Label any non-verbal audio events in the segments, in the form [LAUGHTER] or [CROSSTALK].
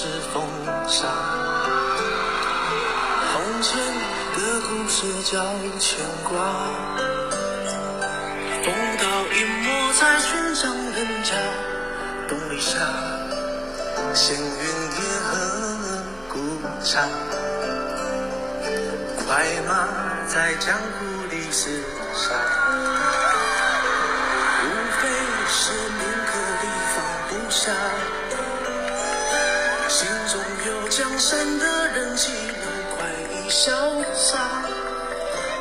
是风沙。红尘的故事叫牵挂，风刀一抹在寻常人家，冬里沙，闲云野鹤古刹，快马在江湖里厮杀，无非是铭刻里放不下，心中有江山的人岂能快意潇洒？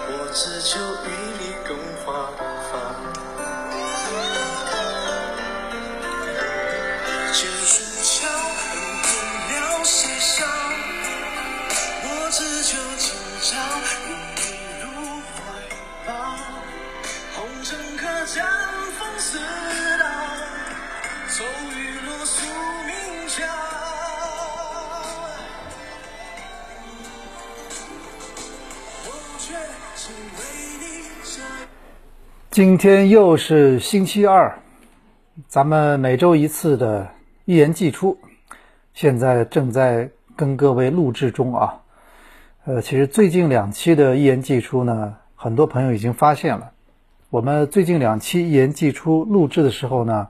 我只求与你共华今天又是星期二，咱们每周一次的一言既出，现在正在跟各位录制中啊。呃，其实最近两期的一言既出呢，很多朋友已经发现了，我们最近两期一言既出录制的时候呢，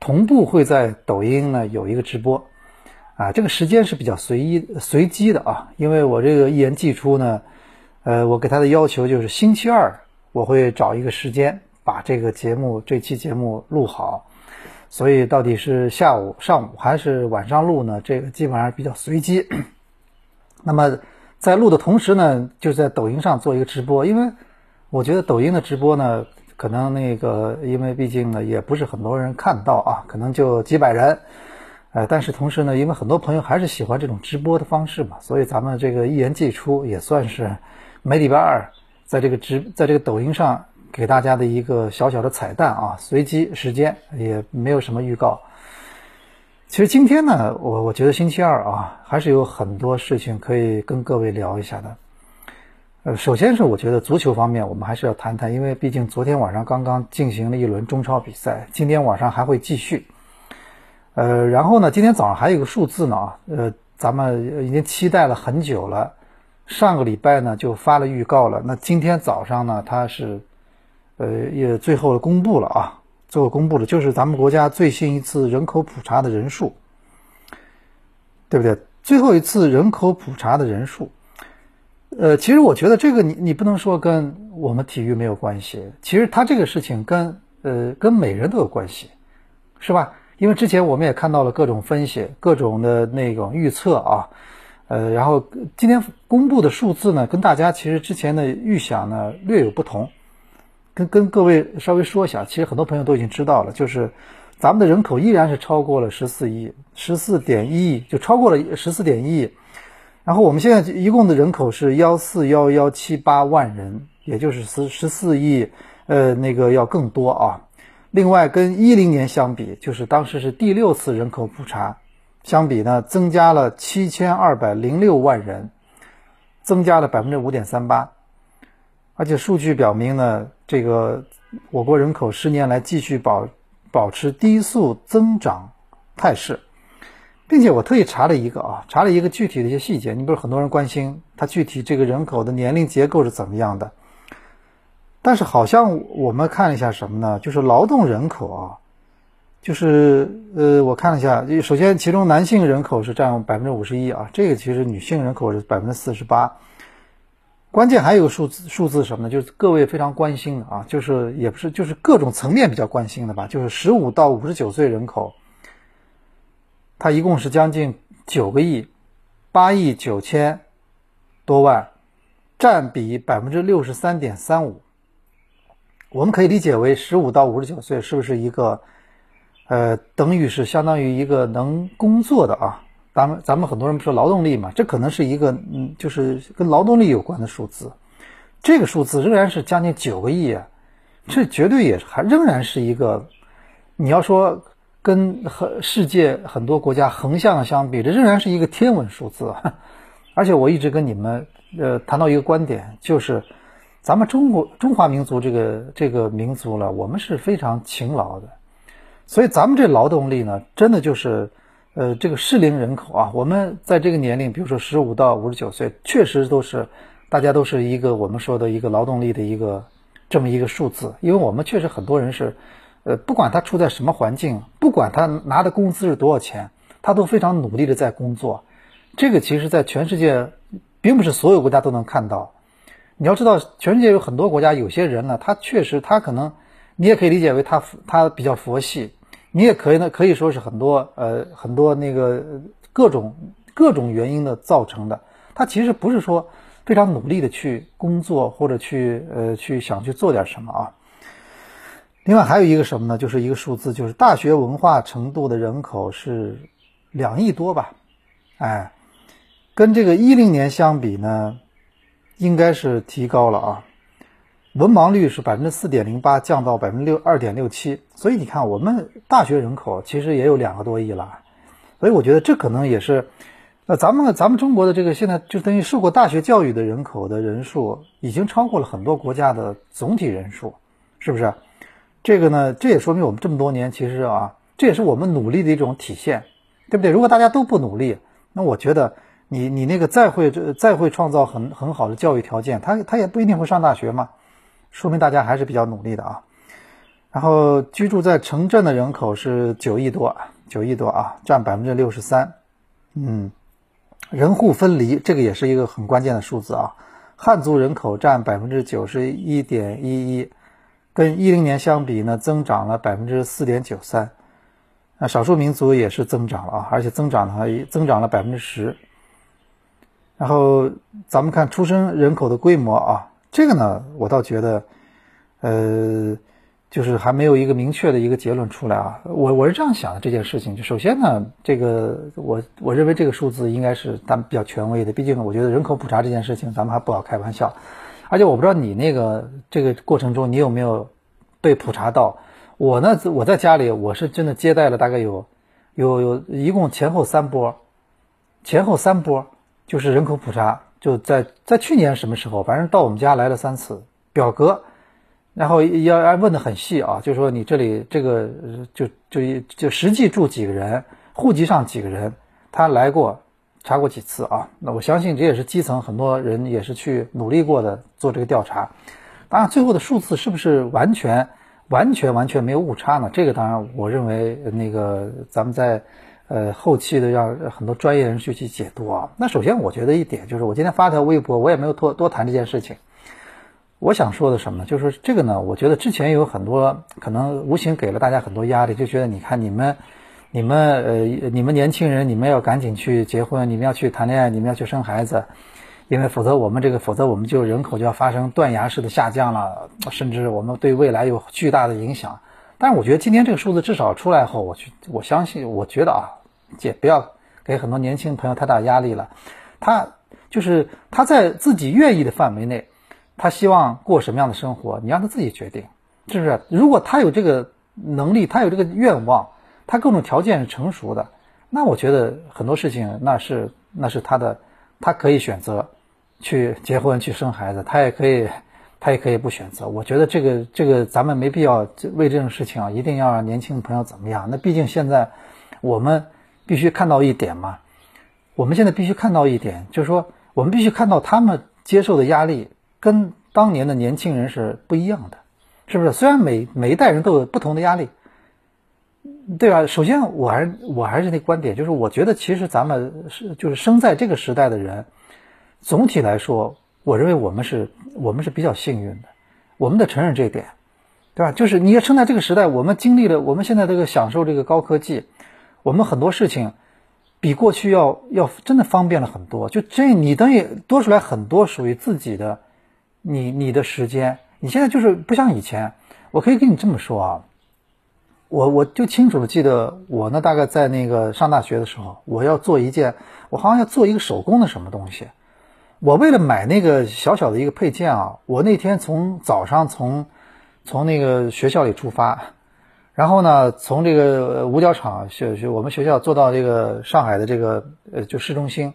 同步会在抖音呢有一个直播，啊，这个时间是比较随意随机的啊，因为我这个一言既出呢，呃，我给他的要求就是星期二我会找一个时间把这个节目这期节目录好，所以到底是下午、上午还是晚上录呢？这个基本上比较随机。[CLEARS THROAT] 那么在录的同时呢，就在抖音上做一个直播，因为我觉得抖音的直播呢，可能那个因为毕竟呢也不是很多人看到啊，可能就几百人。呃，但是同时呢，因为很多朋友还是喜欢这种直播的方式嘛，所以咱们这个一言既出也算是每礼拜二在这个直在这个抖音上给大家的一个小小的彩蛋啊，随机时间也没有什么预告。其实今天呢，我我觉得星期二啊，还是有很多事情可以跟各位聊一下的。呃，首先是我觉得足球方面，我们还是要谈谈，因为毕竟昨天晚上刚刚进行了一轮中超比赛，今天晚上还会继续。呃，然后呢，今天早上还有一个数字呢，呃，咱们已经期待了很久了，上个礼拜呢就发了预告了，那今天早上呢，它是呃也最后公布了啊，最后公布了就是咱们国家最新一次人口普查的人数，对不对？最后一次人口普查的人数，呃，其实我觉得这个你你不能说跟我们体育没有关系，其实它这个事情跟呃跟每人都有关系，是吧？因为之前我们也看到了各种分析、各种的那种预测啊，呃，然后今天公布的数字呢，跟大家其实之前的预想呢略有不同，跟跟各位稍微说一下，其实很多朋友都已经知道了，就是咱们的人口依然是超过了十四亿，十四点一亿就超过了十四点一亿，然后我们现在一共的人口是幺四幺幺七八万人，也就是十十四亿，呃，那个要更多啊。另外，跟一零年相比，就是当时是第六次人口普查，相比呢，增加了七千二百零六万人，增加了百分之五点三八。而且数据表明呢，这个我国人口十年来继续保保持低速增长态势，并且我特意查了一个啊，查了一个具体的一些细节。你不是很多人关心它具体这个人口的年龄结构是怎么样的？但是好像我们看了一下什么呢？就是劳动人口啊，就是呃，我看了一下，首先其中男性人口是占百分之五十一啊，这个其实女性人口是百分之四十八。关键还有个数字，数字什么呢？就是各位非常关心的啊，就是也不是，就是各种层面比较关心的吧。就是十五到五十九岁人口，它一共是将近九个亿，八亿九千多万，占比百分之六十三点三五。我们可以理解为十五到五十九岁是不是一个，呃，等于是相当于一个能工作的啊？咱们咱们很多人不说劳动力嘛，这可能是一个嗯，就是跟劳动力有关的数字。这个数字仍然是将近九个亿，啊这绝对也还仍然是一个，你要说跟和世界很多国家横向相比，这仍然是一个天文数字。[LAUGHS] 而且我一直跟你们呃谈到一个观点，就是。咱们中国中华民族这个这个民族了，我们是非常勤劳的，所以咱们这劳动力呢，真的就是，呃，这个适龄人口啊，我们在这个年龄，比如说十五到五十九岁，确实都是大家都是一个我们说的一个劳动力的一个这么一个数字，因为我们确实很多人是，呃，不管他处在什么环境，不管他拿的工资是多少钱，他都非常努力的在工作。这个其实，在全世界，并不是所有国家都能看到。你要知道，全世界有很多国家，有些人呢，他确实，他可能，你也可以理解为他他比较佛系。你也可以呢，可以说是很多呃很多那个各种各种原因的造成的。他其实不是说非常努力的去工作或者去呃去想去做点什么啊。另外还有一个什么呢？就是一个数字，就是大学文化程度的人口是两亿多吧？哎，跟这个一零年相比呢，应该是提高了啊。文盲率是百分之四点零八，降到百分之六二点六七。所以你看，我们大学人口其实也有两个多亿了。所以我觉得这可能也是，那咱们咱们中国的这个现在就等于受过大学教育的人口的人数，已经超过了很多国家的总体人数，是不是？这个呢，这也说明我们这么多年其实啊，这也是我们努力的一种体现，对不对？如果大家都不努力，那我觉得你你那个再会再会创造很很好的教育条件，他他也不一定会上大学嘛。说明大家还是比较努力的啊，然后居住在城镇的人口是九亿多，九亿多啊，占百分之六十三。嗯，人户分离这个也是一个很关键的数字啊，汉族人口占百分之九十一点一一，跟一零年相比呢，增长了百分之四点九三。那少数民族也是增长了啊，而且增长了增长了百分之十。然后咱们看出生人口的规模啊。这个呢，我倒觉得，呃，就是还没有一个明确的一个结论出来啊。我我是这样想的，这件事情就首先呢，这个我我认为这个数字应该是咱们比较权威的，毕竟我觉得人口普查这件事情咱们还不好开玩笑。而且我不知道你那个这个过程中你有没有被普查到？我呢，我在家里我是真的接待了大概有有有一共前后三波，前后三波就是人口普查。就在在去年什么时候，反正到我们家来了三次表格，然后要要问的很细啊，就说你这里这个就就就实际住几个人，户籍上几个人，他来过查过几次啊？那我相信这也是基层很多人也是去努力过的做这个调查。当然，最后的数字是不是完全完全完全没有误差呢？这个当然，我认为那个咱们在。呃，后期的让很多专业人士去解读啊。那首先，我觉得一点就是，我今天发条微博，我也没有多多谈这件事情。我想说的什么，就是这个呢？我觉得之前有很多可能无形给了大家很多压力，就觉得你看你们、[LAUGHS] 你们呃、你们年轻人，你们要赶紧去结婚，你们要去谈恋爱，你们要去生孩子，因为否则我们这个，否则我们就人口就要发生断崖式的下降了，甚至我们对未来有巨大的影响。但是我觉得今天这个数字至少出来后，我去我相信，我觉得啊。姐，不要给很多年轻朋友太大压力了。他就是他在自己愿意的范围内，他希望过什么样的生活，你让他自己决定，是不是？如果他有这个能力，他有这个愿望，他各种条件是成熟的，那我觉得很多事情那是那是他的，他可以选择去结婚去生孩子，他也可以他也可以不选择。我觉得这个这个咱们没必要为这种事情啊，一定要让年轻朋友怎么样？那毕竟现在我们。必须看到一点嘛，我们现在必须看到一点，就是说，我们必须看到他们接受的压力跟当年的年轻人是不一样的，是不是？虽然每每一代人都有不同的压力，对吧？首先，我还是我还是那观点，就是我觉得其实咱们是就是生在这个时代的人，总体来说，我认为我们是我们是比较幸运的，我们得承认这一点，对吧？就是你要生在这个时代，我们经历了，我们现在这个享受这个高科技。我们很多事情比过去要要真的方便了很多，就这你等于多出来很多属于自己的，你你的时间，你现在就是不像以前。我可以跟你这么说啊，我我就清楚的记得我呢，大概在那个上大学的时候，我要做一件，我好像要做一个手工的什么东西。我为了买那个小小的一个配件啊，我那天从早上从从那个学校里出发。然后呢，从这个五角场学学我们学校坐到这个上海的这个呃就市中心，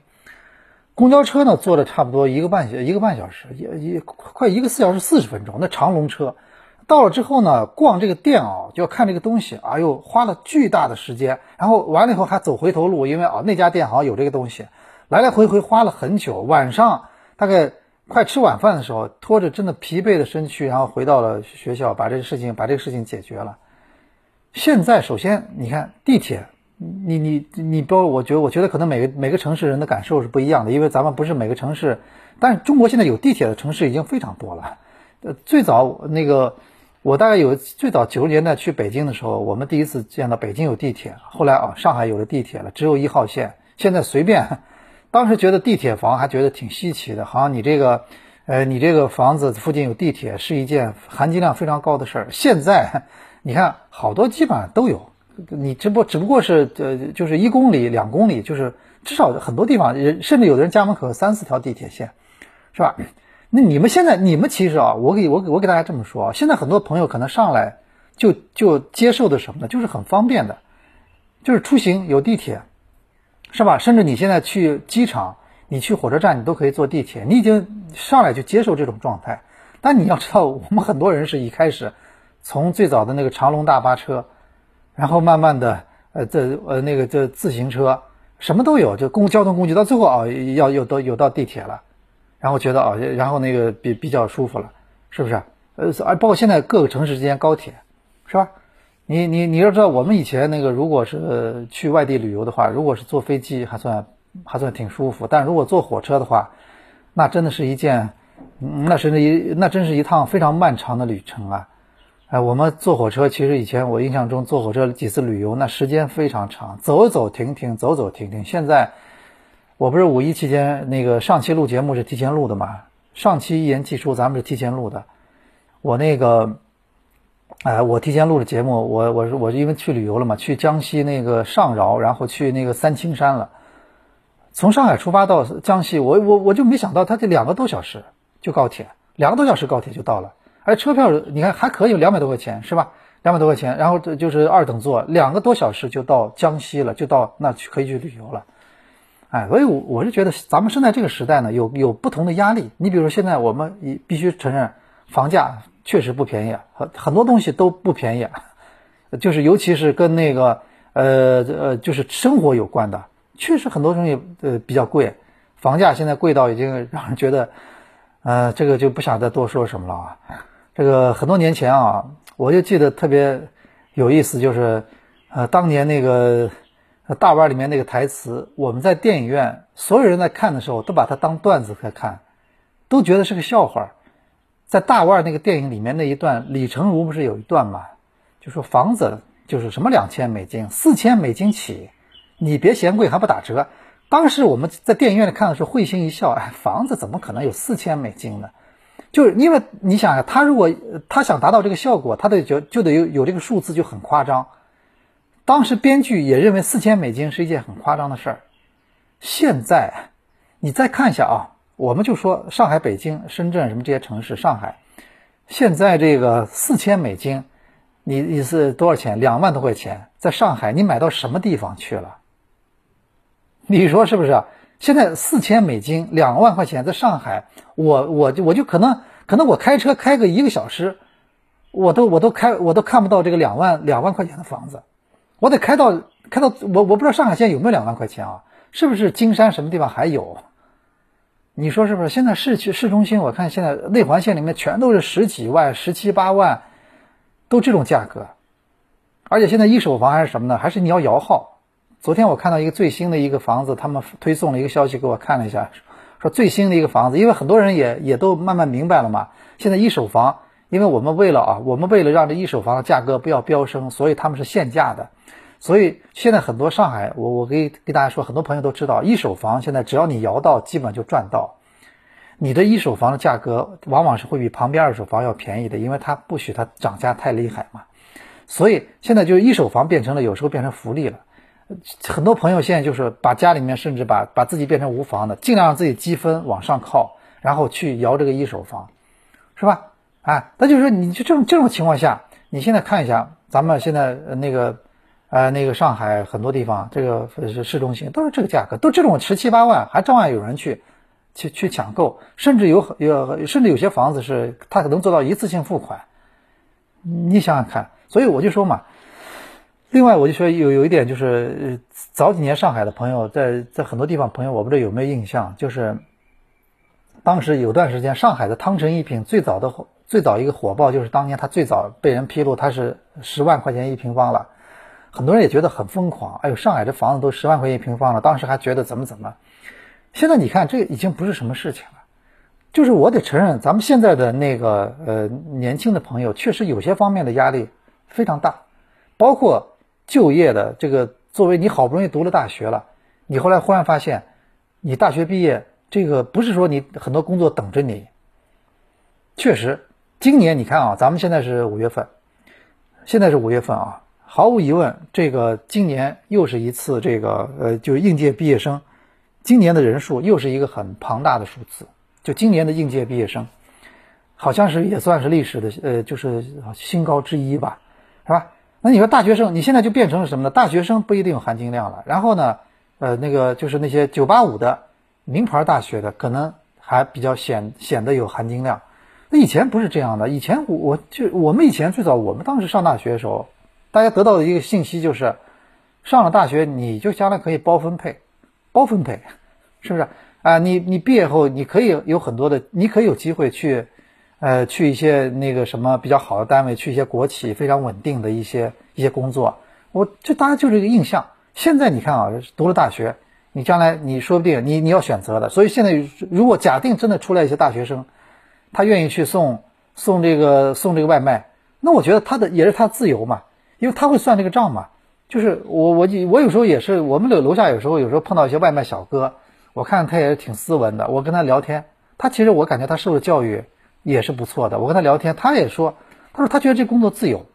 公交车呢坐了差不多一个半小一个半小时，也也快一个四小时四十分钟。那长龙车到了之后呢，逛这个店啊，就要看这个东西，哎呦，花了巨大的时间，然后完了以后还走回头路，因为啊那家店好像有这个东西，来来回回花了很久。晚上大概快吃晚饭的时候，拖着真的疲惫的身躯，然后回到了学校，把这个事情把这个事情解决了。现在首先你看地铁，你你你包，我觉得我觉得可能每个每个城市人的感受是不一样的，因为咱们不是每个城市，但是中国现在有地铁的城市已经非常多了。呃，最早那个。我大概有最早九十年代去北京的时候，我们第一次见到北京有地铁。后来啊，上海有了地铁了，只有一号线。现在随便，当时觉得地铁房还觉得挺稀奇的，好像你这个，呃，你这个房子附近有地铁是一件含金量非常高的事儿。现在 [LAUGHS] 你看，好多基本上都有，你只不只不过是呃，就是一公里、两公里，就是至少很多地方，人甚至有的人家门口三四条地铁线，是吧？那你们现在，你们其实啊，我给我给我给大家这么说，现在很多朋友可能上来就就接受的什么呢？就是很方便的，就是出行有地铁，是吧？甚至你现在去机场，你去火车站，你都可以坐地铁，你已经上来就接受这种状态。但你要知道，我们很多人是一开始从最早的那个长龙大巴车，然后慢慢的呃这呃那个这自行车什么都有，就公交通工具，到最后啊要有到有到地铁了。然后觉得啊，然后那个比比较舒服了，是不是？呃，包括现在各个城市之间高铁，是吧？你你你要知道，我们以前那个如果是去外地旅游的话，如果是坐飞机还算还算挺舒服，但如果坐火车的话，那真的是一件，那是那一那真是一趟非常漫长的旅程啊！哎，我们坐火车，其实以前我印象中坐火车几次旅游，那时间非常长，走走停停，走走停停。现在。我不是五一期间那个上期录节目是提前录的嘛？上期一言既出，咱们是提前录的。我那个，哎，我提前录了节目，我我是我是因为去旅游了嘛，去江西那个上饶，然后去那个三清山了。从上海出发到江西，我我我就没想到，他这两个多小时就高铁，两个多小时高铁就到了，而车票你看还可以，两百多块钱是吧？两百多块钱，然后这就是二等座，两个多小时就到江西了，就到那去可以去旅游了。哎，所以我我是觉得咱们生在这个时代呢，有有不同的压力。你比如说，现在我们必须承认，房价确实不便宜，很很多东西都不便宜，就是尤其是跟那个呃呃，就是生活有关的，确实很多东西呃比较贵，房价现在贵到已经让人觉得，呃，这个就不想再多说什么了啊。这个很多年前啊，我就记得特别有意思，就是呃，当年那个。大腕里面那个台词，我们在电影院，所有人在看的时候都把它当段子在看，都觉得是个笑话。在大腕那个电影里面那一段，李成儒不是有一段嘛，就说房子就是什么两千美金、四千美金起，你别嫌贵还不打折。当时我们在电影院里看的时候会心一笑，哎，房子怎么可能有四千美金呢？就是因为你想啊，他如果他想达到这个效果，他得就就得有有这个数字就很夸张。当时编剧也认为四千美金是一件很夸张的事儿。现在，你再看一下啊，我们就说上海、北京、深圳什么这些城市，上海现在这个四千美金，你你是多少钱？两万多块钱，在上海你买到什么地方去了？你说是不是？现在四千美金，两万块钱，在上海，我我就我就可能可能我开车开个一个小时，我都我都开我都看不到这个两万两万块钱的房子。我得开到开到我我不知道上海现在有没有两万块钱啊？是不是金山什么地方还有？你说是不是？现在市区市中心，我看现在内环线里面全都是十几万、十七八万，都这种价格。而且现在一手房还是什么呢？还是你要摇号。昨天我看到一个最新的一个房子，他们推送了一个消息给我看了一下，说最新的一个房子，因为很多人也也都慢慢明白了嘛。现在一手房，因为我们为了啊，我们为了让这一手房的价格不要飙升，所以他们是限价的。所以现在很多上海，我我可以给大家说，很多朋友都知道，一手房现在只要你摇到，基本就赚到。你的一手房的价格往往是会比旁边二手房要便宜的，因为它不许它涨价太厉害嘛。所以现在就一手房变成了有时候变成福利了。很多朋友现在就是把家里面甚至把把自己变成无房的，尽量让自己积分往上靠，然后去摇这个一手房，是吧？啊，那就是说，你就这种这种情况下，你现在看一下，咱们现在那个。呃，那个上海很多地方，这个是市中心都是这个价格，都这种十七八万，还照样有人去去去抢购，甚至有有甚至有些房子是它可能做到一次性付款，你想想看，所以我就说嘛。另外，我就说有有一点就是，早几年上海的朋友在在很多地方朋友，我不知道有没有印象，就是当时有段时间上海的汤臣一品最早的最早一个火爆，就是当年他最早被人披露他是十万块钱一平方了，很多人也觉得很疯狂。哎呦，上海这房子都十万块钱一平方了，当时还觉得怎么怎么。现在你看，这已经不是什么事情了。就是我得承认，咱们现在的那个呃年轻的朋友，确实有些方面的压力非常大，包括。就业的这个，作为你好不容易读了大学了，你后来忽然发现，你大学毕业这个不是说你很多工作等着你。确实，今年你看啊，咱们现在是五月份，现在是五月份啊，毫无疑问，这个今年又是一次这个呃，就应届毕业生，今年的人数又是一个很庞大的数字，就今年的应届毕业生，好像是也算是历史的呃，就是新高之一吧，是吧？那你说大学生，你现在就变成了什么呢？大学生不一定有含金量了。然后呢，呃，那个就是那些九八五的名牌大学的，可能还比较显显得有含金量。那以前不是这样的，以前我我就我们以前最早我们当时上大学的时候，大家得到的一个信息就是，上了大学你就将来可以包分配，包分配，[LAUGHS] 是不是啊？你你毕业后你可以有很多的，你可以有机会去。呃，去一些那个什么比较好的单位，去一些国企非常稳定的一些一些工作，我这大家就这个印象。现在你看啊，读了大学，你将来你说不定你你要选择的。所以现在如果假定真的出来一些大学生，他愿意去送送这个送这个外卖，那我觉得他的也是他自由嘛，因为他会算这个账嘛。就是我我我有时候也是，我们楼楼下有时候有时候碰到一些外卖小哥，我看他也是挺斯文的，我跟他聊天，他其实我感觉他受的教育。也是不错的。我跟他聊天，他也说，他说他觉得这工作自由、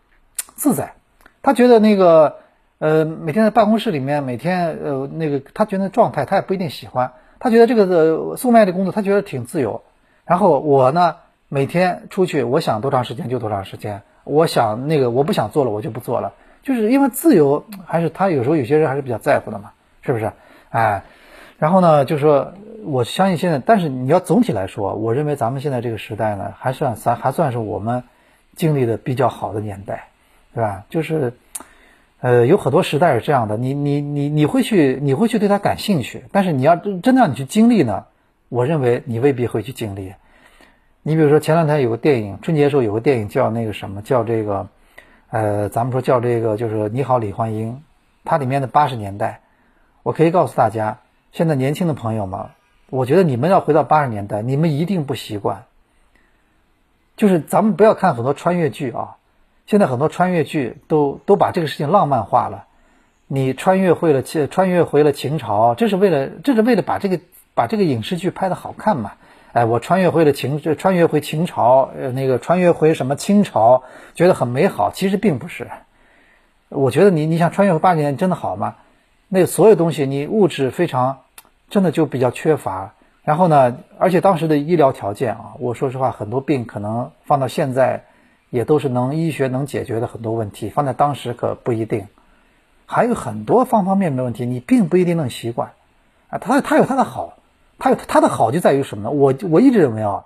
自在，他觉得那个呃每天在办公室里面，每天呃那个他觉得状态他也不一定喜欢，他觉得这个呃送外卖的工作他觉得挺自由。然后我呢每天出去，我想多长时间就多长时间，我想那个我不想做了我就不做了，就是因为自由还是他有时候有些人还是比较在乎的嘛，是不是？哎。然后呢，就是说，我相信现在，但是你要总体来说，我认为咱们现在这个时代呢，还算咱还算是我们经历的比较好的年代，对吧？就是，呃，有很多时代是这样的，你你你你会去你会去对它感兴趣，但是你要真真的让你去经历呢，我认为你未必会去经历。你比如说前两天有个电影，春节时候有个电影叫那个什么叫这个，呃，咱们说叫这个就是你好李焕英，它里面的八十年代，我可以告诉大家。现在年轻的朋友们，我觉得你们要回到八十年代，你们一定不习惯。就是咱们不要看很多穿越剧啊，现在很多穿越剧都都把这个事情浪漫化了。你穿越回了穿越回了秦朝，这是为了这是为了把这个把这个影视剧拍的好看嘛？哎，我穿越回了秦，穿越回秦朝，呃，那个穿越回什么清朝，觉得很美好。其实并不是。我觉得你你想穿越回八十年真的好吗？那所有东西，你物质非常，真的就比较缺乏。然后呢，而且当时的医疗条件啊，我说实话，很多病可能放到现在，也都是能医学能解决的很多问题，放在当时可不一定。还有很多方方面面的问题，你并不一定能习惯。啊，它它有它的好，它有它的好就在于什么呢？我我一直认为啊，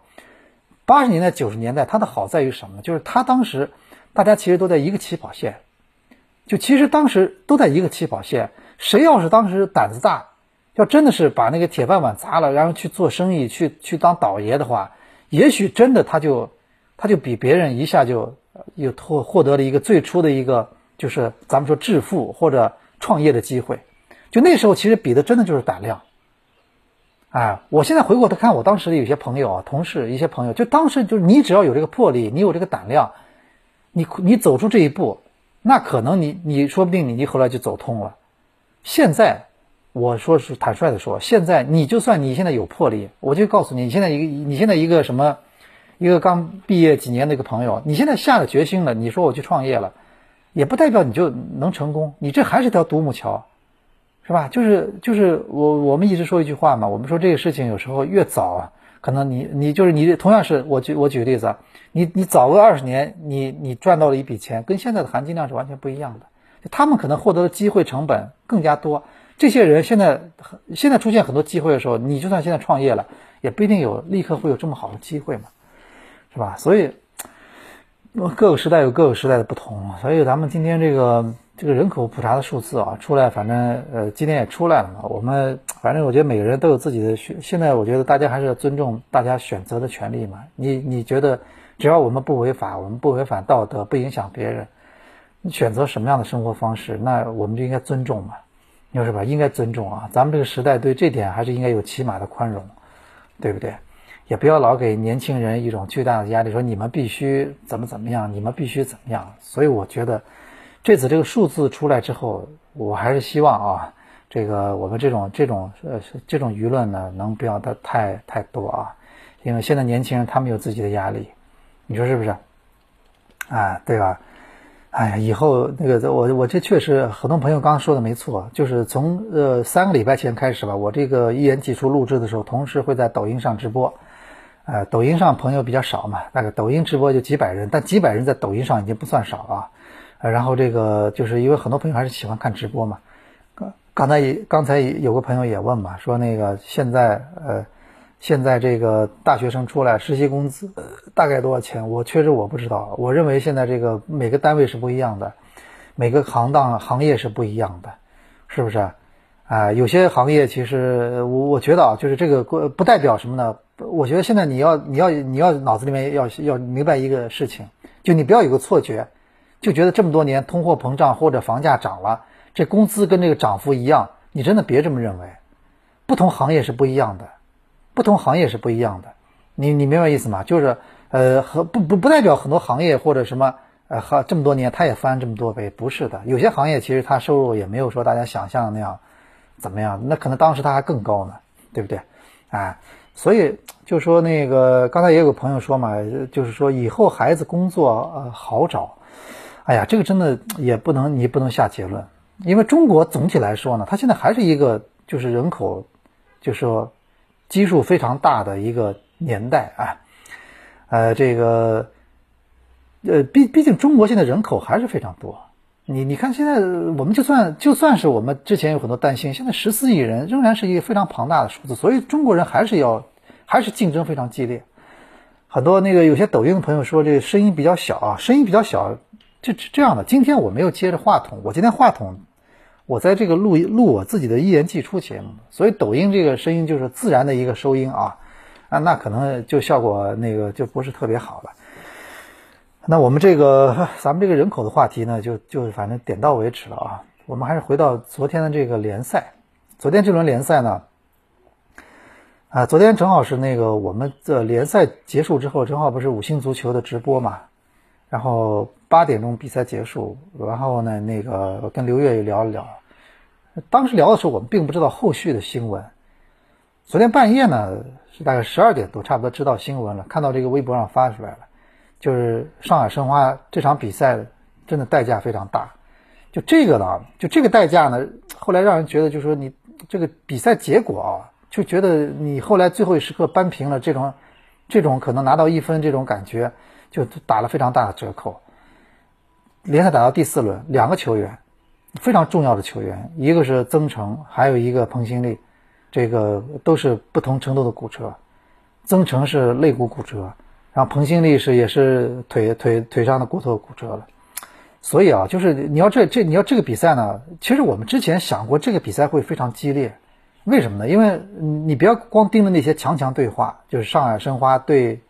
八十年代九十年代它的好在于什么呢？就是它当时大家其实都在一个起跑线，就其实当时都在一个起跑线。谁要是当时胆子大，要真的是把那个铁饭碗砸了，然后去做生意，去去当倒爷的话，也许真的他就他就比别人一下就又获获得了一个最初的一个就是咱们说致富或者创业的机会。就那时候其实比的真的就是胆量。哎，我现在回过头看，我当时的有些朋友啊、同事一些朋友，就当时就是你只要有这个魄力，你有这个胆量，你你走出这一步，那可能你你说不定你你后来就走通了。现在，我说是坦率的说，现在你就算你现在有魄力，我就告诉你，你现在一个你现在一个什么，一个刚毕业几年的一个朋友，你现在下了决心了，你说我去创业了，也不代表你就能成功，你这还是条独木桥，是吧？就是就是我我们一直说一句话嘛，我们说这个事情有时候越早啊，可能你你就是你同样是我举我举个例子，你你早个二十年，你你赚到了一笔钱，跟现在的含金量是完全不一样的。他们可能获得的机会成本更加多。这些人现在现在出现很多机会的时候，你就算现在创业了，也不一定有立刻会有这么好的机会嘛，是吧？所以各个时代有各个时代的不同，所以咱们今天这个这个人口普查的数字啊出来，反正呃今天也出来了嘛。我们反正我觉得每个人都有自己的选，现在我觉得大家还是要尊重大家选择的权利嘛。你你觉得只要我们不违法，我们不违反道德，不影响别人，你选择什么样的生活方式，那我们就应该尊重嘛。你说是吧？应该尊重啊！咱们这个时代对这点还是应该有起码的宽容，对不对？也不要老给年轻人一种巨大的压力，说你们必须怎么怎么样，你们必须怎么样。所以我觉得，这次这个数字出来之后，我还是希望啊，这个我们这种这种呃这种舆论呢，能不要的太太多啊，因为现在年轻人他们有自己的压力，你说是不是？啊，对吧？哎呀，以后那个我我这确实很多朋友刚刚说的没错，就是从呃三个礼拜前开始吧，我这个一言既出录制的时候，同时会在抖音上直播。呃，抖音上朋友比较少嘛，那个抖音直播就几百人，但几百人在抖音上已经不算少啊。然后这个就是因为很多朋友还是喜欢看直播嘛。刚刚才刚才有个朋友也问嘛，说那个现在呃，现在这个大学生出来实习工资大概多少钱？我确实我不知道。我认为现在这个每个单位是不一样的，每个行当行业是不一样的，是不是？啊，有些行业其实我我觉得啊，就是这个不代表什么呢？我觉得现在你要你要你要脑子里面要要明白一个事情，就你不要有个错觉，就觉得这么多年通货膨胀或者房价涨了，这工资跟这个涨幅一样，你真的别这么认为。不同行业是不一样的，不同行业是不一样的。你你明白意思吗？就是呃和不不不代表很多行业或者什么呃和这么多年它也翻这么多倍，不是的。有些行业其实它收入也没有说大家想象的那样怎么样，那可能当时它还更高呢，对不对？啊。所以就说那个，刚才也有个朋友说嘛，就是说以后孩子工作呃好找，哎呀，这个真的也不能你不能下结论，因为中国总体来说呢，它现在还是一个就是人口，就说基数非常大的一个年代啊，呃，这个呃毕毕竟中国现在人口还是非常多。你你看，现在我们就算就算是我们之前有很多担心，现在十四亿人仍然是一个非常庞大的数字，所以中国人还是要还是竞争非常激烈。很多那个有些抖音的朋友说这个声音比较小啊，声音比较小，这这样的。今天我没有接着话筒，我今天话筒我在这个录录我自己的一言既出节目，所以抖音这个声音就是自然的一个收音啊啊，那可能就效果那个就不是特别好了。那我们这个咱们这个人口的话题呢，就就反正点到为止了啊。我们还是回到昨天的这个联赛。昨天这轮联赛呢，啊，昨天正好是那个我们的联赛结束之后，正好不是五星足球的直播嘛。然后八点钟比赛结束，然后呢，那个跟刘越也聊了聊。当时聊的时候，我们并不知道后续的新闻。昨天半夜呢，是大概十二点多，差不多知道新闻了，看到这个微博上发出来了。就是上海申花这场比赛真的代价非常大，就这个呢，就这个代价呢，后来让人觉得就是说你这个比赛结果啊，就觉得你后来最后一时刻扳平了这种，这种可能拿到一分这种感觉，就打了非常大的折扣。联赛打到第四轮，两个球员非常重要的球员，一个是曾诚，还有一个彭新立，这个都是不同程度的骨折，曾诚是肋骨骨折。然后彭新立是也是腿腿腿上的骨头骨折了，所以啊，就是你要这这你要这个比赛呢，其实我们之前想过这个比赛会非常激烈，为什么呢？因为你不要光盯着那些强强对话，就是上海申花对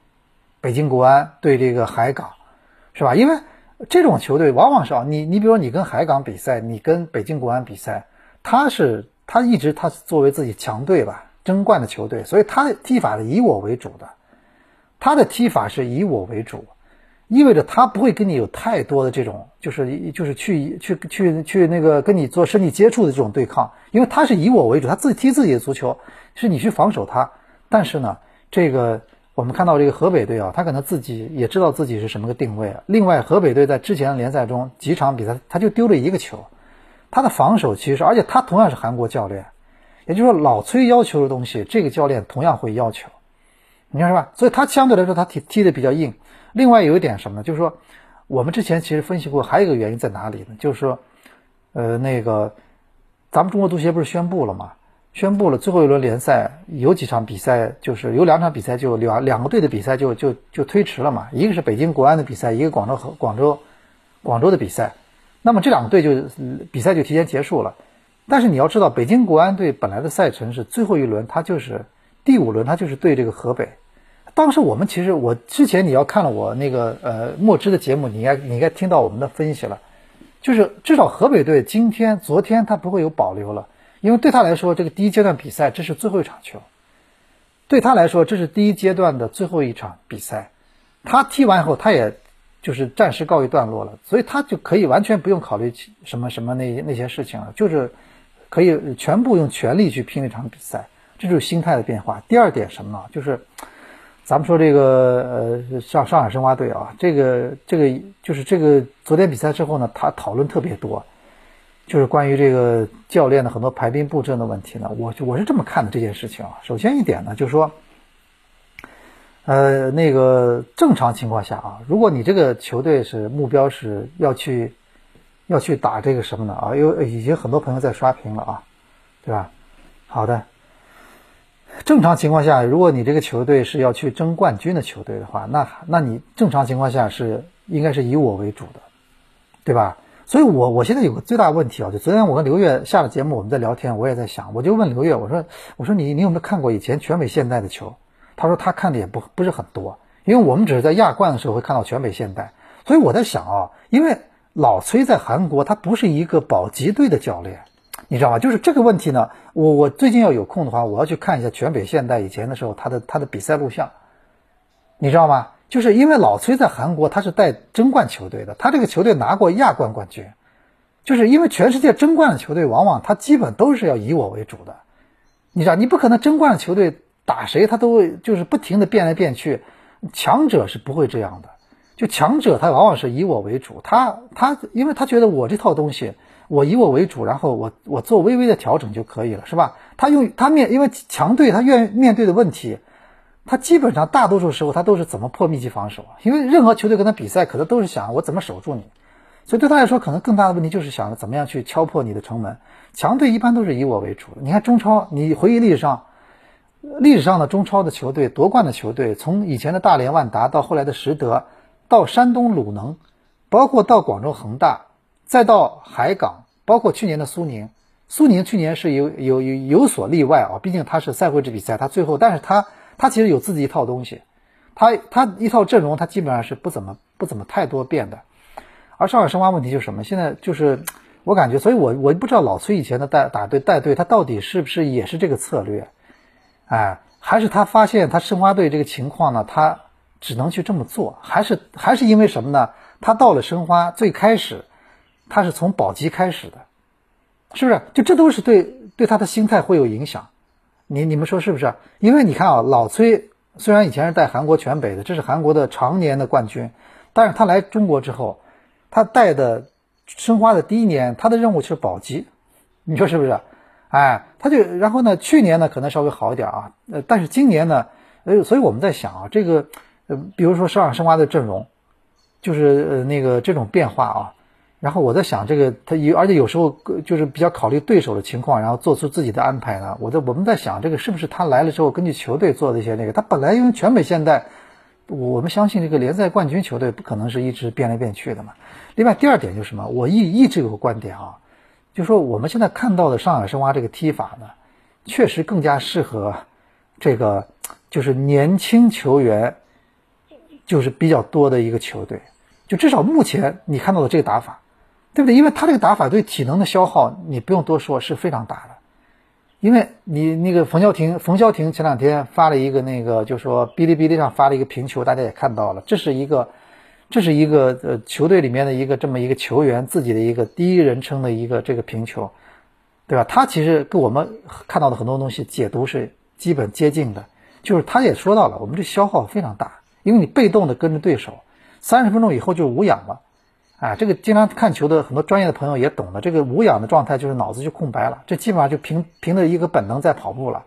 北京国安对这个海港，是吧？因为这种球队往往是啊，你你比如说你跟海港比赛，你跟北京国安比赛，他是他一直他作为自己强队吧，争冠的球队，所以他的踢法是以我为主的。他的踢法是以我为主，意味着他不会跟你有太多的这种，就是就是去去去去那个跟你做身体接触的这种对抗，因为他是以我为主，他自己踢自己的足球，是你去防守他。但是呢，这个我们看到这个河北队啊，他可能自己也知道自己是什么个定位啊。另外，河北队在之前的联赛中几场比赛他就丢了一个球，他的防守其实，而且他同样是韩国教练，也就是说老崔要求的东西，这个教练同样会要求。你看是吧？所以他相对来说他踢踢的比较硬。另外有一点什么呢？就是说，我们之前其实分析过，还有一个原因在哪里呢？就是说，呃，那个咱们中国足协不是宣布了吗？宣布了最后一轮联赛有几场比赛，就是有两场比赛就两两个队的比赛就就就推迟了嘛，一个是北京国安的比赛，一个广州和广州广州的比赛，那么这两个队就比赛就提前结束了。但是你要知道，北京国安队本来的赛程是最后一轮，他就是第五轮，他就是对这个河北。当时我们其实我之前你要看了我那个呃墨汁的节目，你应该你应该听到我们的分析了，就是至少河北队今天昨天他不会有保留了。因为对他来说，这个第一阶段比赛这是最后一场球，对他来说这是第一阶段的最后一场比赛，他踢完以后他也就是暂时告一段落了，所以他就可以完全不用考虑什么什么那那些事情了，就是可以全部用全力去拼那场比赛，这就是心态的变化。第二点什么呢？就是咱们说这个呃上上海申花队啊，这个这个就是这个昨天比赛之后呢，他讨论特别多。就是关于这个教练的很多排兵布阵的问题呢，我我是这么看的这件事情啊。首先一点呢，就是说，呃，那个正常情况下啊，如果你这个球队是目标是要去要去打这个什么呢啊？有已经很多朋友在刷屏了啊，对吧？好的，正常情况下，如果你这个球队是要去争冠军的球队的话，那那你正常情况下是应该是以我为主的，对吧？所以，我我现在有个最大问题啊，就昨天我跟刘越下了节目，我们在聊天，我也在想，我就问刘越，我说，我说你你有没有看过以前全北现代的球？他说他看的也不不是很多，因为我们只是在亚冠的时候会看到全北现代。所以我在想啊，因为老崔在韩国，他不是一个保级队的教练，你知道吗？就是这个问题呢，我我最近要有空的话，我要去看一下全北现代以前的时候他的他的比赛录像，你知道吗？就是因为老崔在韩国，他是带争冠球队的，他这个球队拿过亚冠冠军。就是因为全世界争冠的球队，往往他基本都是要以我为主的。你知道，你不可能争冠的球队打谁，他都会就是不停的变来变去。强者是不会这样的，就强者他往往是以我为主，他他因为他觉得我这套东西，我以我为主，然后我我做微微的调整就可以了，是吧？他用他面因为强队他愿面对的问题。他基本上大多数时候，他都是怎么破密集防守？因为任何球队跟他比赛，可能都是想我怎么守住你。所以对他来说，可能更大的问题就是想着怎么样去敲破你的城门。强队一般都是以我为主。你看中超，你回忆历史上，历史上的中超的球队夺冠的球队，从以前的大连万达到后来的实德，到山东鲁能，包括到广州恒大，再到海港，包括去年的苏宁。苏宁去年是有有有有所例外啊，毕竟他是赛会制比赛，他最后，但是他。他其实有自己一套东西，他他一套阵容，他基本上是不怎么不怎么太多变的。而上海申花问题就是什么？现在就是我感觉，所以我我不知道老崔以前的带打队带队，他到底是不是也是这个策略？哎，还是他发现他申花队这个情况呢？他只能去这么做？还是还是因为什么呢？他到了申花最开始，他是从保级开始的，是不是？就这都是对对他的心态会有影响。你你们说是不是？因为你看啊，老崔虽然以前是带韩国全北的，这是韩国的常年的冠军，但是他来中国之后，他带的申花的第一年，他的任务是保级，你说是不是？哎，他就然后呢，去年呢可能稍微好一点啊，呃，但是今年呢，呃，所以我们在想啊，这个呃，比如说上海申花的阵容，就是呃那个这种变化啊。然后我在想，这个他有，而且有时候就是比较考虑对手的情况，然后做出自己的安排呢。我在我们在想，这个是不是他来了之后，根据球队做的一些那个？他本来因为全美现代，我们相信这个联赛冠军球队不可能是一直变来变去的嘛。另外第二点就是什么？我一一直有个观点啊，就说我们现在看到的上海申花这个踢法呢，确实更加适合这个就是年轻球员就是比较多的一个球队，就至少目前你看到的这个打法。对不对？因为他这个打法对体能的消耗，你不用多说，是非常大的。因为你那个冯潇霆，冯潇霆前两天发了一个那个，就说哔哩哔哩上发了一个评球，大家也看到了，这是一个，这是一个呃球队里面的一个这么一个球员自己的一个第一人称的一个这个评球，对吧？他其实跟我们看到的很多东西解读是基本接近的，就是他也说到了，我们这消耗非常大，因为你被动的跟着对手，三十分钟以后就无氧了。啊，这个经常看球的很多专业的朋友也懂的，这个无氧的状态就是脑子就空白了，这基本上就凭凭着一个本能在跑步了，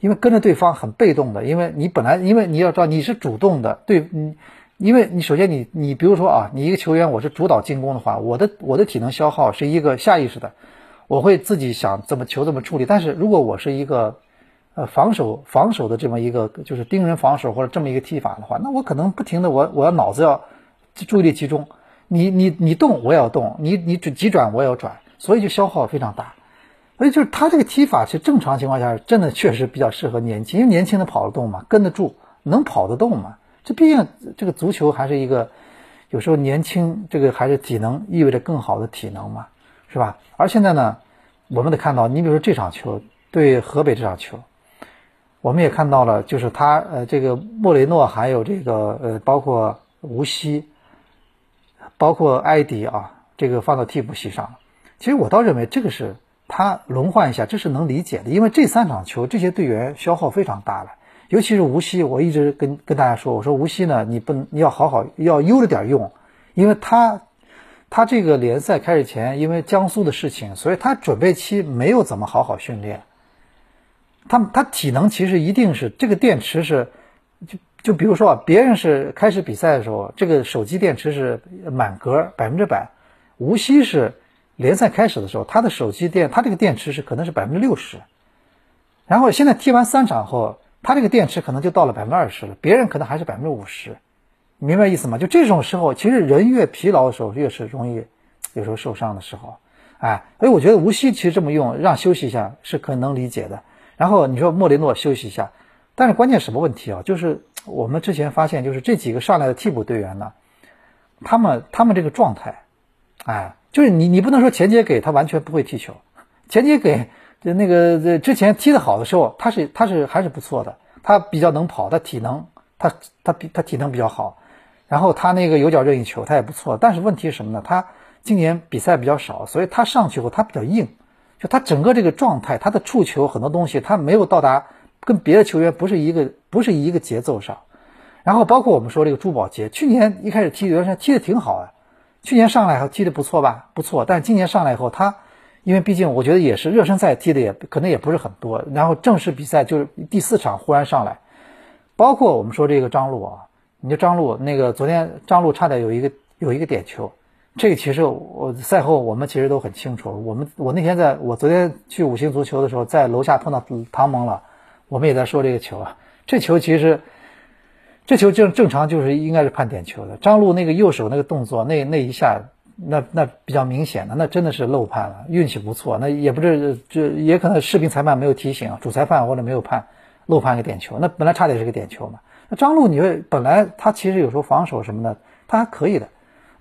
因为跟着对方很被动的，因为你本来因为你要知道你是主动的，对，你因为你首先你你比如说啊，你一个球员我是主导进攻的话，我的我的体能消耗是一个下意识的，我会自己想怎么球怎么处理。但是如果我是一个呃防守防守的这么一个就是盯人防守或者这么一个踢法的话，那我可能不停的我我要脑子要注意力集中，你你你动我也要动，你你急转我也要转，所以就消耗非常大。所以就是他这个踢法，其实正常情况下真的确实比较适合年轻，因为年轻的跑得动嘛，跟得住，能跑得动嘛。这毕竟这个足球还是一个，有时候年轻这个还是体能意味着更好的体能嘛，是吧？而现在呢，我们得看到，你比如说这场球对河北这场球，我们也看到了，就是他呃这个莫雷诺还有这个呃包括吴曦，包括埃迪啊，这个放到替补席上，其实我倒认为这个是。他轮换一下，这是能理解的，因为这三场球这些队员消耗非常大了，尤其是吴曦，我一直跟跟大家说，我说吴曦呢，你不能你要好好要悠着点用，因为他他这个联赛开始前，因为江苏的事情，所以他准备期没有怎么好好训练，他他体能其实一定是这个电池是就就比如说啊，别人是开始比赛的时候，这个手机电池是满格百分之百，无锡是。联赛开始的时候，他的手机电，他这个电池是可能是百分之六十，然后现在踢完三场后，他这个电池可能就到了百分之二十了，别人可能还是百分之五十，明白意思吗？就这种时候，其实人越疲劳的时候，越是容易有时候受伤的时候，哎，所以我觉得无锡其实这么用，让休息一下是可能理解的。然后你说莫雷诺休息一下，但是关键什么问题啊？就是我们之前发现，就是这几个上来的替补队员呢，他们他们这个状态，哎。就是你，你不能说前节给他完全不会踢球，前节给就那个之前踢得好的时候，他是他是还是不错的，他比较能跑，他体能他他比他体能比较好，然后他那个有脚任意球他也不错，但是问题是什么呢？他今年比赛比较少，所以他上去后他比较硬，就他整个这个状态，他的触球很多东西他没有到达跟别的球员不是一个不是一个节奏上，然后包括我们说这个朱宝杰，去年一开始踢原先踢的挺好啊。去年上来后踢的不错吧？不错，但今年上来以后，他因为毕竟我觉得也是热身赛踢的也可能也不是很多，然后正式比赛就是第四场忽然上来，包括我们说这个张璐啊，你就张璐那个昨天张璐差点有一个有一个点球，这个其实我赛后我们其实都很清楚，我们我那天在我昨天去五星足球的时候，在楼下碰到唐蒙了，我们也在说这个球啊，这球其实。这球正正常就是应该是判点球的。张璐那个右手那个动作，那那一下，那那比较明显的，那真的是漏判了。运气不错，那也不是这也可能视频裁判没有提醒，主裁判或者没有判漏判个点球。那本来差点是个点球嘛。那张璐，你说本来他其实有时候防守什么的他还可以的，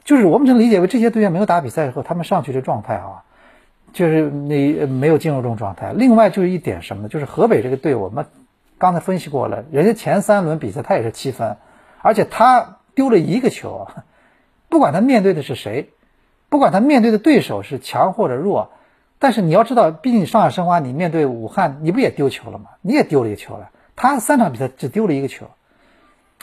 就是我们能理解为这些队员没有打比赛以后，他们上去的状态啊，就是你没有进入这种状态。另外就是一点什么呢？就是河北这个队我们。刚才分析过了，人家前三轮比赛他也是七分，而且他丢了一个球，不管他面对的是谁，不管他面对的对手是强或者弱，但是你要知道，毕竟上海申花你面对武汉，你不也丢球了吗？你也丢了一个球了，他三场比赛只丢了一个球，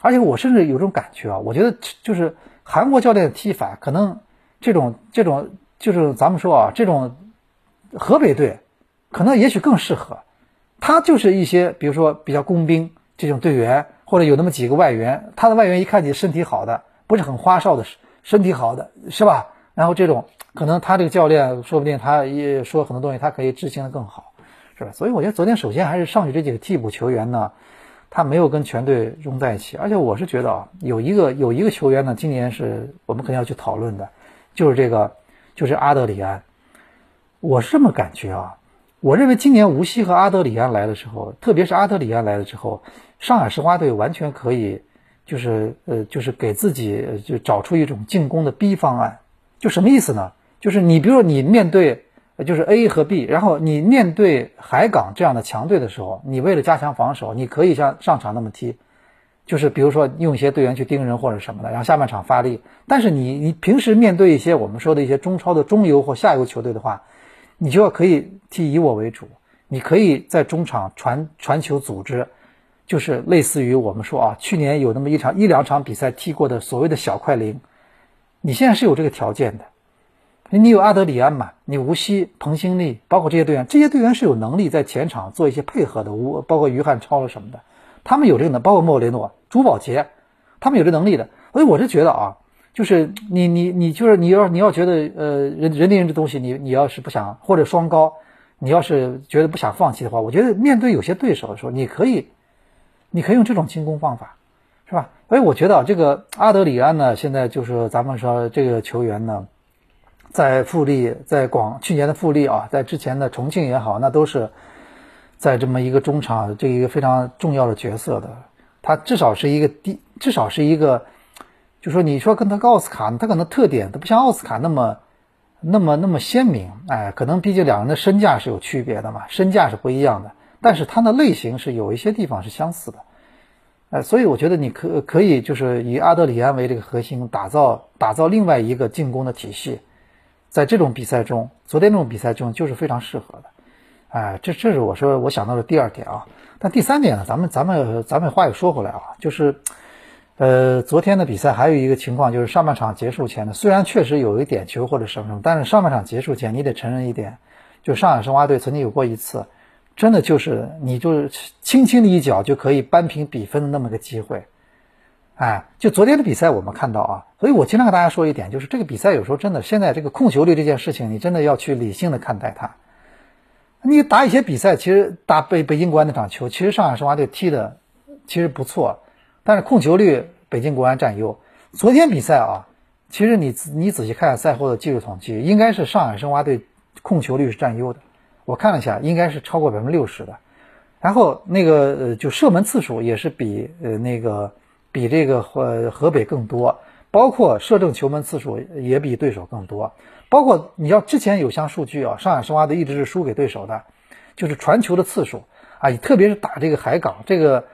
而且我甚至有种感觉啊，我觉得就是韩国教练的踢法，可能这种这种就是咱们说啊，这种河北队可能也许更适合。他就是一些，比如说比较工兵这种队员，或者有那么几个外援，他的外援一看你身体好的，不是很花哨的，身体好的是吧？然后这种可能他这个教练说不定他也说很多东西，他可以执行的更好，是吧？所以我觉得昨天首先还是上去这几个替补球员呢，他没有跟全队融在一起，而且我是觉得啊，有一个有一个球员呢，今年是我们肯定要去讨论的，就是这个就是阿德里安，我是这么感觉啊。我认为今年无锡和阿德里安来的时候，特别是阿德里安来了之后，上海申花队完全可以，就是呃，就是给自己就找出一种进攻的 B 方案。就什么意思呢？就是你比如说你面对就是 A 和 B，然后你面对海港这样的强队的时候，你为了加强防守，你可以像上场那么踢，就是比如说用一些队员去盯人或者什么的，然后下半场发力。但是你你平时面对一些我们说的一些中超的中游或下游球队的话。你就要可以踢以我为主，你可以在中场传传球组织，就是类似于我们说啊，去年有那么一场一两场比赛踢过的所谓的小快灵，你现在是有这个条件的，你有阿德里安嘛，你无锡彭新立，包括这些队员，这些队员是有能力在前场做一些配合的，无包括于汉超了什么的，他们有这个能，包括莫雷诺、朱宝杰，他们有这能力的，所以我是觉得啊，就是你你你就是你要你要觉得呃人人盯人这东西，你你要是不想或者双高，你要是觉得不想放弃的话，我觉得面对有些对手的时候，你可以你可以用这种进攻方法，是吧？所以我觉得，这个阿德里安呢，现在就是咱们说这个球员呢，在富力，在广去年的富力啊，在之前的重庆也好，那都是在这么一个中场这一个非常重要的角色的。他至少是一个第，至少是一个，就说你说跟他奥斯卡，他可能特点他不像奥斯卡那么那么那么鲜明，哎，可能毕竟两人的身价是有区别的嘛，身价是不一样的，但是他的类型是有一些地方是相似的，哎，所以我觉得你可可以就是以阿德里安为这个核心，打造打造另外一个进攻的体系，在这种比赛中，昨天这种比赛中就是非常适合的，哎，这这是我说我想到的第二点啊。但第三点呢，咱们咱们咱们话又说回来啊，就是，呃，昨天的比赛还有一个情况，就是上半场结束前呢，虽然确实有一点球或者什么什么，但是上半场结束前，你得承认一点，就上海申花队曾经有过一次，真的就是你就是轻轻的一脚就可以扳平比分的那么个机会，哎，就昨天的比赛我们看到啊，所以我经常跟大家说一点，就是这个比赛有时候真的，现在这个控球率这件事情，你真的要去理性的看待它。你打一些比赛，其实打北北京国安那场球，其实上海申花队踢的其实不错，但是控球率北京国安占优。昨天比赛啊，其实你你仔细看赛后的技术统计，应该是上海申花队控球率是占优的。我看了一下，应该是超过百分之六十的。然后那个呃，就射门次数也是比呃那个比这个河河北更多，包括射正球门次数也比对手更多。包括你要之前有项数据啊，上海申花队一直是输给对手的，就是传球的次数啊，特别是打这个海港，这个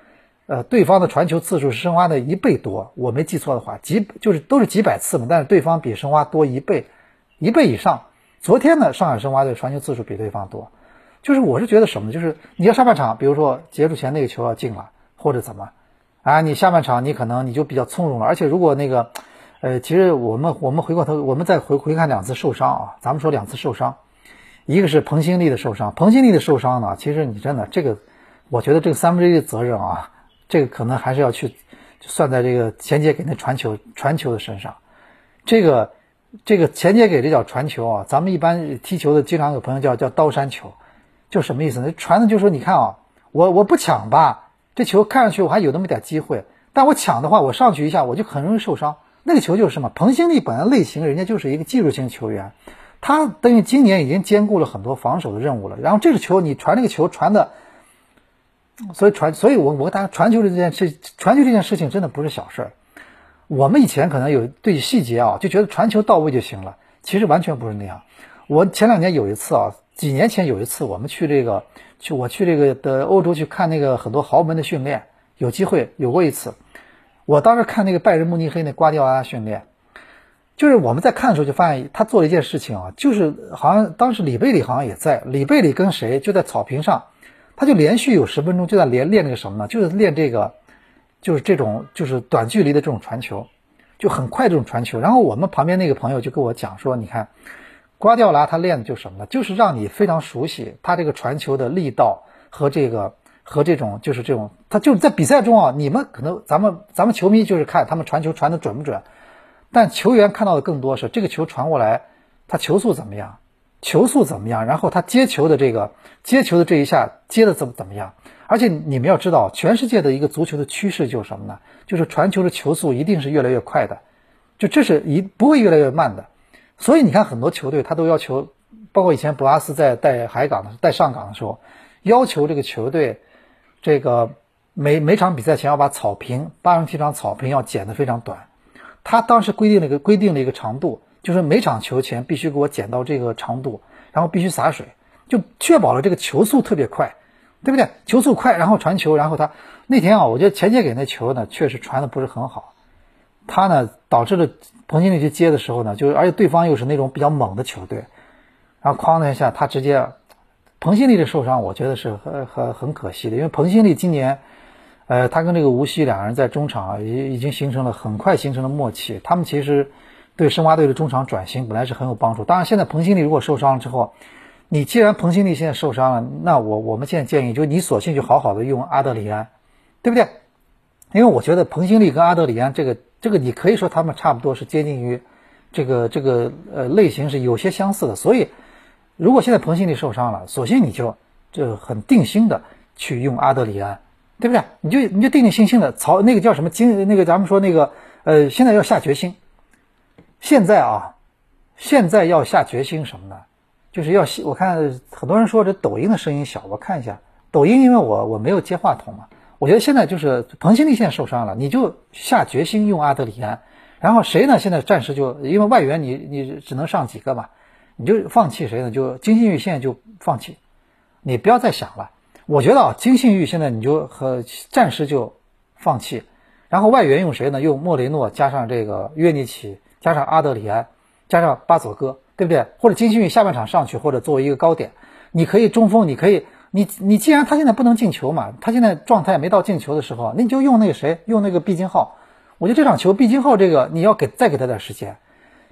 呃对方的传球次数是申花的一倍多，我没记错的话，几就是都是几百次嘛，但是对方比申花多一倍，一倍以上。昨天呢，上海申花队传球次数比对方多，就是我是觉得什么呢，就是你要上半场，比如说结束前那个球要进了或者怎么啊，你下半场你可能你就比较从容了，而且如果那个。呃，其实我们我们回过头，我们再回回看两次受伤啊。咱们说两次受伤，一个是彭新立的受伤，彭新立的受伤呢，其实你真的这个，我觉得这个三分之一的责任啊，这个可能还是要去算在这个前节给那传球传球的身上。这个这个前节给这叫传球啊，咱们一般踢球的经常有朋友叫叫刀山球，就什么意思呢？传的就说你看啊，我我不抢吧，这球看上去我还有那么点机会，但我抢的话，我上去一下我就很容易受伤。那个球就是什么？彭新立本来类型，人家就是一个技术型球员，他等于今年已经兼顾了很多防守的任务了。然后这个球你传这个球传的，所以传，所以我我跟大家传球这件事，传球这件事情真的不是小事儿。我们以前可能有对细节啊，就觉得传球到位就行了，其实完全不是那样。我前两年有一次啊，几年前有一次，我们去这个去我去这个的欧洲去看那个很多豪门的训练，有机会有过一次。我当时看那个拜仁慕尼黑那瓜迪奥拉训练，就是我们在看的时候就发现他做了一件事情啊，就是好像当时里贝里好像也在，里贝里跟谁就在草坪上，他就连续有十分钟就在练练那个什么呢？就是练这个，就是这种就是短距离的这种传球，就很快这种传球。然后我们旁边那个朋友就跟我讲说，你看瓜迪奥拉他练的就什么呢？就是让你非常熟悉他这个传球的力道和这个。和这种就是这种，他就是在比赛中啊，你们可能咱们咱们球迷就是看他们传球传的准不准，但球员看到的更多是这个球传过来，他球速怎么样，球速怎么样，然后他接球的这个接球的这一下接的怎么怎么样，而且你们要知道，全世界的一个足球的趋势就是什么呢？就是传球的球速一定是越来越快的，就这是一不会越来越慢的，所以你看很多球队他都要求，包括以前博阿斯在带海港的带上港的时候，要求这个球队。这个每每场比赛前要把草坪八人踢场草坪要剪得非常短，他当时规定了一个规定的一个长度，就是每场球前必须给我剪到这个长度，然后必须洒水，就确保了这个球速特别快，对不对？球速快，然后传球，然后他那天啊，我觉得前节给那球呢确实传的不是很好，他呢导致了彭新立去接的时候呢，就是而且对方又是那种比较猛的球队，然后哐的一下他直接。彭新立的受伤，我觉得是很很很可惜的，因为彭新立今年，呃，他跟这个吴曦两人在中场啊，已已经形成了很快形成了默契。他们其实对申花队的中场转型本来是很有帮助。当然，现在彭新立如果受伤了之后，你既然彭新立现在受伤了，那我我们现在建议，就你索性就好好的用阿德里安，对不对？因为我觉得彭新立跟阿德里安这个这个你可以说他们差不多是接近于这个这个呃类型是有些相似的。所以，如果现在彭新丽受伤了，索性你就就很定心的去用阿德里安，对不对？你就你就定定心心的曹那个叫什么金那个咱们说那个呃，现在要下决心。现在啊，现在要下决心什么呢？就是要我看很多人说这抖音的声音小，我看一下抖音，因为我我没有接话筒嘛。我觉得现在就是彭新丽现在受伤了，你就下决心用阿德里安，然后谁呢？现在暂时就因为外援你你只能上几个嘛，你就放弃谁呢？就金信玉现在就放弃，你不要再想了。我觉得啊，金信玉现在你就和暂时就放弃，然后外援用谁呢？用莫雷诺加上这个约尼奇加上阿德里安加上巴佐戈，对不对？或者金信玉下半场上去或者作为一个高点，你可以中锋，你可以。你你既然他现在不能进球嘛，他现在状态没到进球的时候，那你就用那个谁，用那个毕金浩。我觉得这场球毕金浩这个你要给再给他点时间，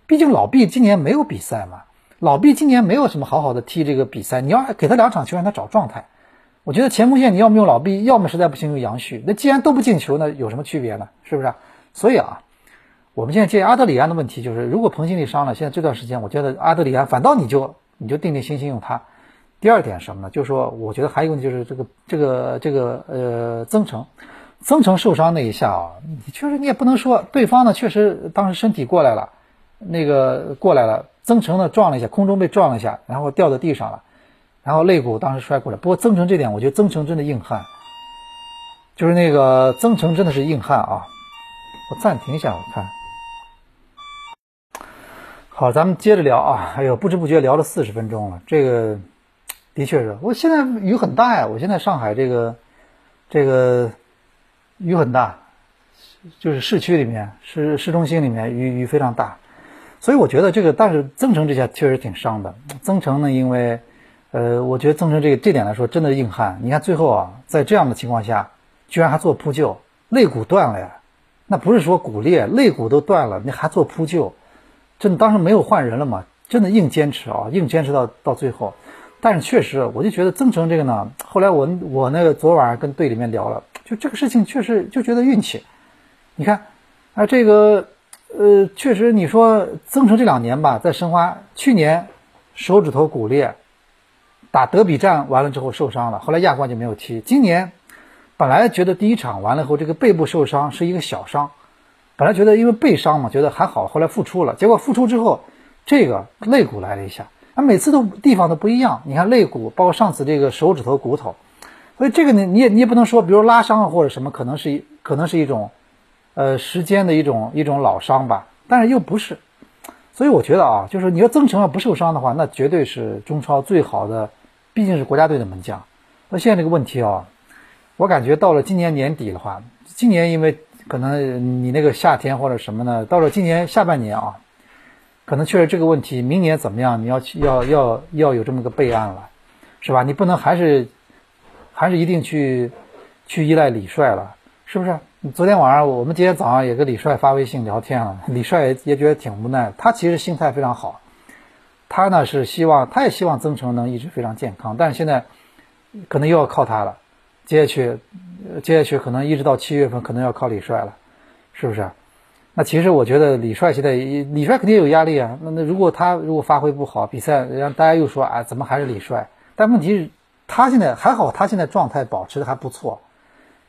毕竟老毕今年没有比赛嘛，老毕今年没有什么好好的踢这个比赛，你要给他两场球让他找状态。我觉得前锋线你要么用老毕，要么实在不行用杨旭。那既然都不进球，那有什么区别呢？是不是？所以啊，我们现在建议阿德里安的问题就是，如果彭新力伤了，现在这段时间我觉得阿德里安反倒你就你就定定心心用他。第二点什么呢？就是说，我觉得还有一个就是这个这个这个呃，曾诚，曾诚受伤那一下啊，你确实你也不能说对方呢，确实当时身体过来了，那个过来了，曾诚呢撞了一下，空中被撞了一下，然后掉在地上了，然后肋骨当时摔过来。不过曾诚这点，我觉得曾诚真的硬汉，就是那个曾诚真的是硬汉啊。我暂停一下，我看，好，咱们接着聊啊。哎呦，不知不觉聊了四十分钟了，这个。的确是我现在雨很大呀，我现在上海这个这个雨很大，就是市区里面市市中心里面雨雨非常大，所以我觉得这个，但是增城这下确实挺伤的。增城呢，因为呃，我觉得增城这个这点来说真的硬汉。你看最后啊，在这样的情况下，居然还做扑救，肋骨断了呀，那不是说骨裂，肋骨都断了，你还做扑救，真的当时没有换人了嘛，真的硬坚持啊，硬坚持到到最后。但是确实，我就觉得增城这个呢，后来我我那个昨晚跟队里面聊了，就这个事情确实就觉得运气。你看，啊这个呃，确实你说增城这两年吧，在申花，去年手指头骨裂，打德比战完了之后受伤了，后来亚冠就没有踢。今年本来觉得第一场完了后这个背部受伤是一个小伤，本来觉得因为背伤嘛，觉得还好，后来复出了，结果复出之后这个肋骨来了一下。它每次都地方都不一样，你看肋骨，包括上次这个手指头骨头，所以这个呢，你也你也不能说，比如拉伤了或者什么，可能是一可能是一种，呃，时间的一种一种老伤吧，但是又不是，所以我觉得啊，就是你要曾诚要不受伤的话，那绝对是中超最好的，毕竟是国家队的门将。那现在这个问题啊，我感觉到了今年年底的话，今年因为可能你那个夏天或者什么呢，到了今年下半年啊。可能确实这个问题，明年怎么样？你要去要要要有这么个备案了，是吧？你不能还是还是一定去去依赖李帅了，是不是？昨天晚上我们今天早上也跟李帅发微信聊天了，李帅也也觉得挺无奈。他其实心态非常好，他呢是希望他也希望曾诚能一直非常健康，但是现在可能又要靠他了。接下去接下去可能一直到七月份，可能要靠李帅了，是不是？那其实我觉得李帅现在，李帅肯定有压力啊。那那如果他如果发挥不好，比赛让大家又说啊，怎么还是李帅？但问题是，他现在还好，他现在状态保持的还不错。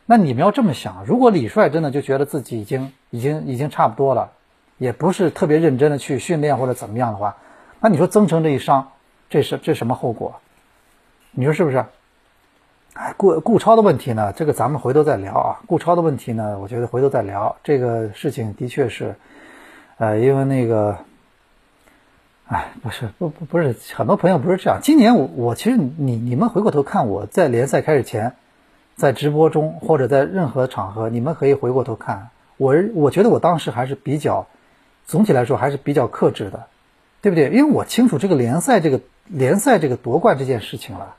那你们要这么想，如果李帅真的就觉得自己已经已经已经差不多了，也不是特别认真的去训练或者怎么样的话，那你说增城这一伤，这是这什么后果？你说是不是？顾顾超的问题呢？这个咱们回头再聊啊。顾超的问题呢，我觉得回头再聊。这个事情的确是，呃，因为那个，哎，不是，不不不是，很多朋友不是这样。今年我我其实你你们回过头看我在联赛开始前，在直播中或者在任何场合，你们可以回过头看我，我觉得我当时还是比较，总体来说还是比较克制的，对不对？因为我清楚这个联赛这个联赛这个夺冠这件事情了。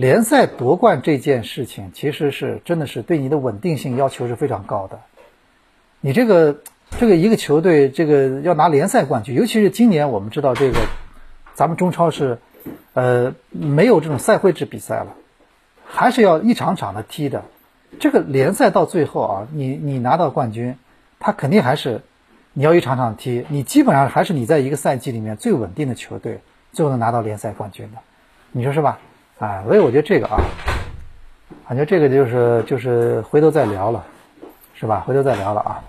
联赛夺冠这件事情，其实是真的是对你的稳定性要求是非常高的。你这个这个一个球队，这个要拿联赛冠军，尤其是今年我们知道这个，咱们中超是，呃，没有这种赛会制比赛了，还是要一场场的踢的。这个联赛到最后啊，你你拿到冠军，他肯定还是你要一场场踢，你基本上还是你在一个赛季里面最稳定的球队，最后能拿到联赛冠军的，你说是吧？啊，所以我觉得这个啊，感觉这个就是就是回头再聊了，是吧？回头再聊了啊。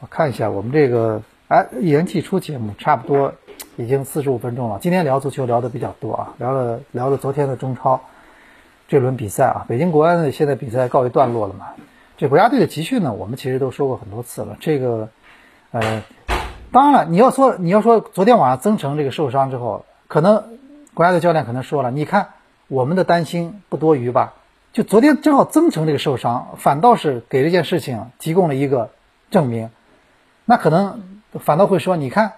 我看一下我们这个哎一言既出节目差不多已经四十五分钟了，今天聊足球聊的比较多啊，聊了聊了昨天的中超这轮比赛啊，北京国安的现在比赛告一段落了嘛。这国家队的集训呢，我们其实都说过很多次了。这个，呃，当然了，你要说你要说昨天晚上曾诚这个受伤之后，可能国家队教练可能说了，你看我们的担心不多余吧？就昨天正好曾诚这个受伤，反倒是给这件事情提供了一个证明。那可能反倒会说，你看，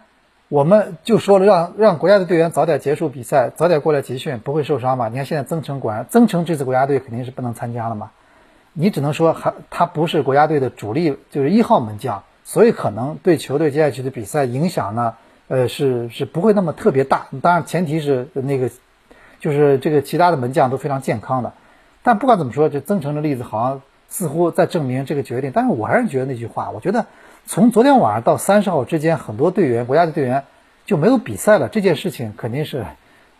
我们就说了让让国家队队员早点结束比赛，早点过来集训，不会受伤嘛？你看现在曾诚果然，曾诚这次国家队肯定是不能参加了嘛？你只能说还他不是国家队的主力，就是一号门将，所以可能对球队接下去的比赛影响呢，呃是是不会那么特别大。当然前提是那个，就是这个其他的门将都非常健康的。但不管怎么说，这曾诚的例子好像似乎在证明这个决定。但是我还是觉得那句话，我觉得从昨天晚上到三十号之间，很多队员国家队队员就没有比赛了，这件事情肯定是，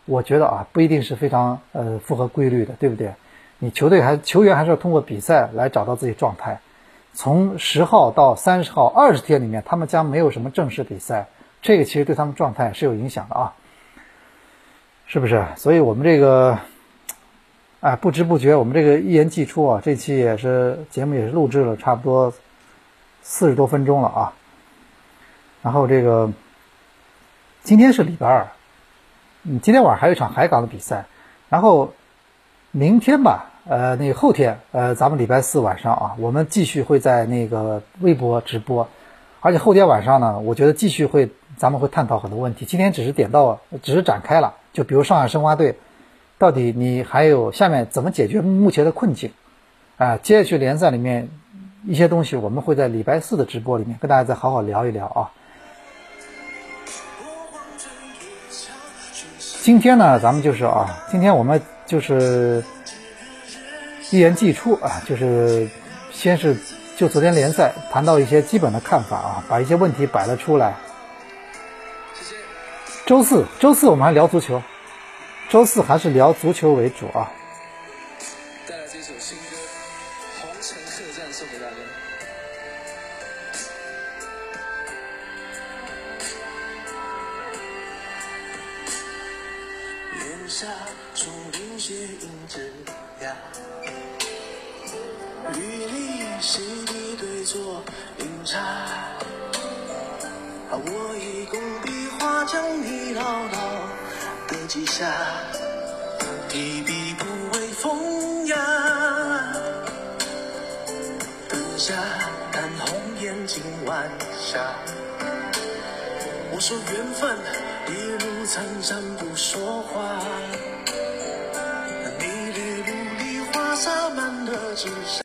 我觉得啊不一定是非常呃符合规律的，对不对？你球队还球员还是要通过比赛来找到自己状态。从十号到三十号二十天里面，他们将没有什么正式比赛，这个其实对他们状态是有影响的啊，是不是？所以我们这个，哎，不知不觉我们这个一言既出啊，这期也是节目也是录制了差不多四十多分钟了啊。然后这个今天是礼拜二，嗯，今天晚上还有一场海港的比赛，然后明天吧。呃，那个后天，呃，咱们礼拜四晚上啊，我们继续会在那个微博直播，而且后天晚上呢，我觉得继续会，咱们会探讨很多问题。今天只是点到，只是展开了，就比如上海申花队，到底你还有下面怎么解决目前的困境？啊，接下去联赛里面一些东西，我们会在礼拜四的直播里面跟大家再好好聊一聊啊。今天呢，咱们就是啊，今天我们就是。一言既出啊，就是先是就昨天联赛谈到一些基本的看法啊，把一些问题摆了出来。周四，周四我们还聊足球，周四还是聊足球为主啊。